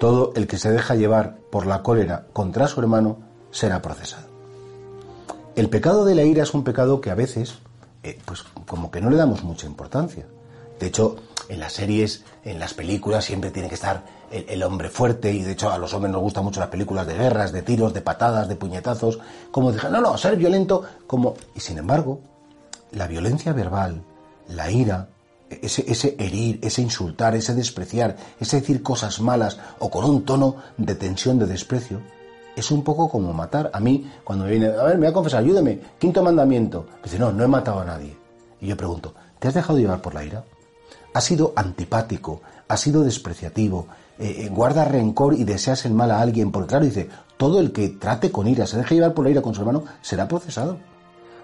Todo el que se deja llevar por la cólera contra su hermano será procesado. El pecado de la ira es un pecado que a veces, eh, pues como que no le damos mucha importancia. De hecho, en las series, en las películas, siempre tiene que estar el, hombre fuerte, y de hecho a los hombres nos gustan mucho las películas de guerras, de tiros, de patadas, de puñetazos, como dije, no, no, ser violento, como... Y sin embargo, la violencia verbal, la ira, ese, ese, herir, ese insultar, ese despreciar, ese decir cosas malas o con un tono de tensión, de desprecio, es un poco como matar. A mí, cuando me viene, a ver, me voy a confesar, ayúdeme, quinto mandamiento, dice, no, no he matado a nadie. Y yo pregunto, ¿te has dejado llevar por la ira? ¿Has sido antipático? ¿Has sido despreciativo? Eh, eh, ¿Guarda rencor y deseas el mal a alguien? Porque claro, dice, todo el que trate con ira, se deje llevar por la ira con su hermano, será procesado.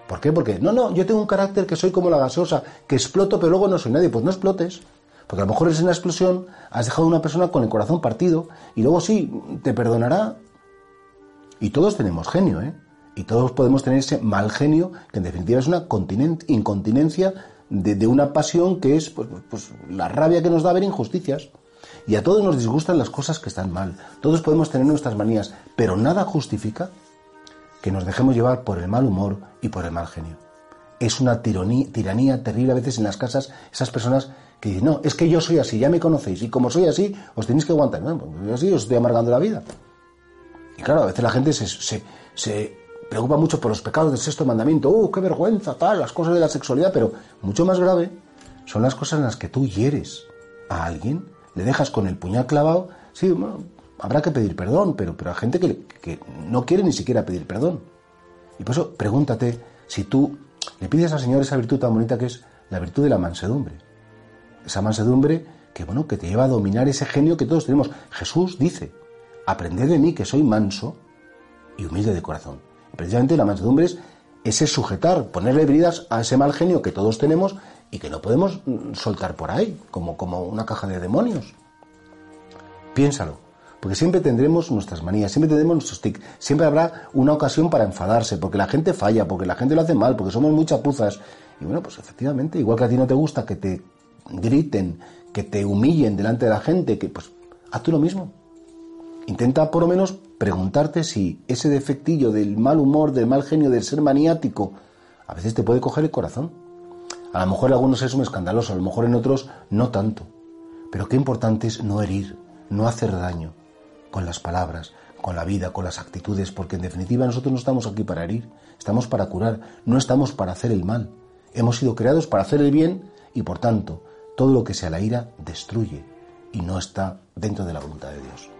¿Por qué? Porque, no, no, yo tengo un carácter que soy como la gaseosa, que exploto pero luego no soy nadie. Pues no explotes. Porque a lo mejor es una explosión, has dejado a una persona con el corazón partido y luego sí, te perdonará. Y todos tenemos genio, ¿eh? Y todos podemos tener ese mal genio, que en definitiva es una incontinencia de, una pasión que es pues, pues, la rabia que nos da ver injusticias. Y a todos nos disgustan las cosas que están mal. Todos podemos tener nuestras manías, pero nada justifica que nos dejemos llevar por el mal humor y por el mal genio. Es una tiranía, tiranía terrible a veces en las casas, esas personas que dicen, no, es que yo soy así, ya me conocéis, y como soy así, os tenéis que aguantar. No, pues yo así os estoy amargando la vida. Y claro, a veces la gente se, se, preocupa mucho por los pecados del sexto mandamiento, ¡uh, qué vergüenza! Tal, las cosas de la sexualidad, pero mucho más grave son las cosas en las que tú hieres a alguien, le dejas con el puñal clavado, sí, bueno, habrá que pedir perdón, pero, pero hay gente que, no quiere ni siquiera pedir perdón. Y por eso pregúntate si tú le pides al Señor esa virtud tan bonita que es la virtud de la mansedumbre. Esa mansedumbre que, bueno, que te lleva a dominar ese genio que todos tenemos. Jesús dice, aprended de mí que soy manso y humilde de corazón. Precisamente la mansedumbre es ese sujetar, ponerle bridas a ese mal genio que todos tenemos y que no podemos mm, soltar por ahí, como, como una caja de demonios. Piénsalo. Porque siempre tendremos nuestras manías, siempre tendremos nuestros tics, siempre habrá una ocasión para enfadarse, porque la gente falla, porque la gente lo hace mal, porque somos muy chapuzas. Y bueno, pues efectivamente, igual que a ti no te gusta que te griten, que te humillen delante de la gente, que pues haz tú lo mismo. Intenta por lo menos preguntarte si ese defectillo del mal humor, del mal genio, del ser maniático, a veces te puede coger el corazón. A lo mejor en algunos es un escandaloso, a lo mejor en otros no tanto. Pero qué importante es no herir, no hacer daño, con las palabras, con la vida, con las actitudes, porque en definitiva nosotros no estamos aquí para herir, estamos para curar, no estamos para hacer el mal. Hemos sido creados para hacer el bien y por tanto todo lo que sea la ira destruye y no está dentro de la voluntad de Dios.